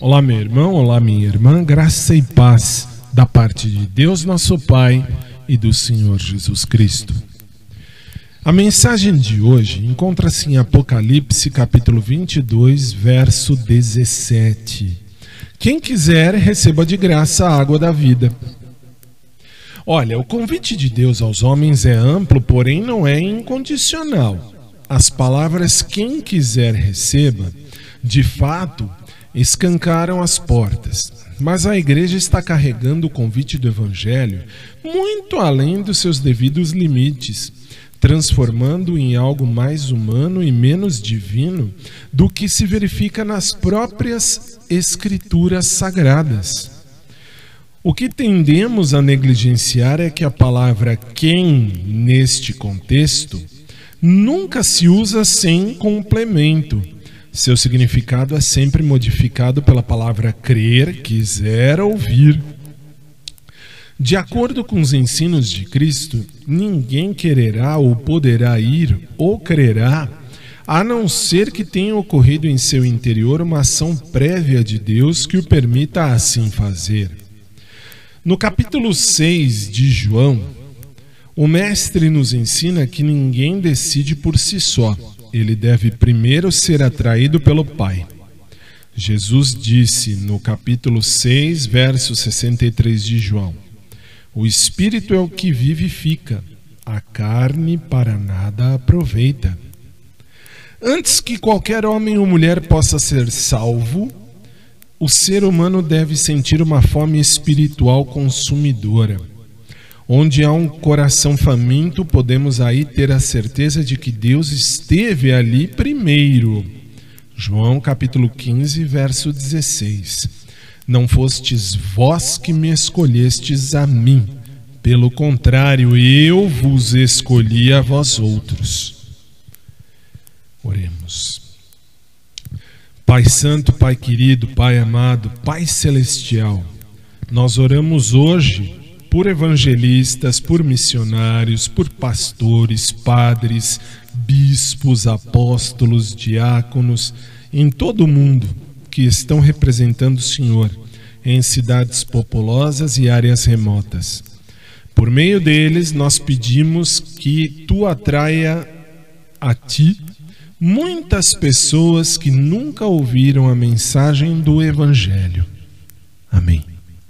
Olá, meu irmão, olá, minha irmã, graça e paz da parte de Deus, nosso Pai, e do Senhor Jesus Cristo. A mensagem de hoje encontra-se em Apocalipse, capítulo 22, verso 17. Quem quiser, receba de graça a água da vida. Olha, o convite de Deus aos homens é amplo, porém não é incondicional. As palavras quem quiser receba, de fato, escancaram as portas. Mas a igreja está carregando o convite do Evangelho muito além dos seus devidos limites, transformando em algo mais humano e menos divino do que se verifica nas próprias Escrituras sagradas. O que tendemos a negligenciar é que a palavra quem, neste contexto, nunca se usa sem complemento seu significado é sempre modificado pela palavra crer, quiser ouvir. De acordo com os ensinos de Cristo, ninguém quererá ou poderá ir ou crerá, a não ser que tenha ocorrido em seu interior uma ação prévia de Deus que o permita assim fazer. No capítulo 6 de João, o Mestre nos ensina que ninguém decide por si só ele deve primeiro ser atraído pelo Pai. Jesus disse no capítulo 6, verso 63 de João: O espírito é o que vivifica, a carne para nada aproveita. Antes que qualquer homem ou mulher possa ser salvo, o ser humano deve sentir uma fome espiritual consumidora. Onde há um coração faminto, podemos aí ter a certeza de que Deus esteve ali primeiro. João capítulo 15, verso 16. Não fostes vós que me escolhestes a mim, pelo contrário, eu vos escolhi a vós outros. Oremos. Pai Santo, Pai querido, Pai amado, Pai celestial, nós oramos hoje por evangelistas, por missionários, por pastores, padres, bispos, apóstolos, diáconos, em todo o mundo que estão representando o Senhor em cidades populosas e áreas remotas. Por meio deles, nós pedimos que tu atraia a ti muitas pessoas que nunca ouviram a mensagem do Evangelho. Amém.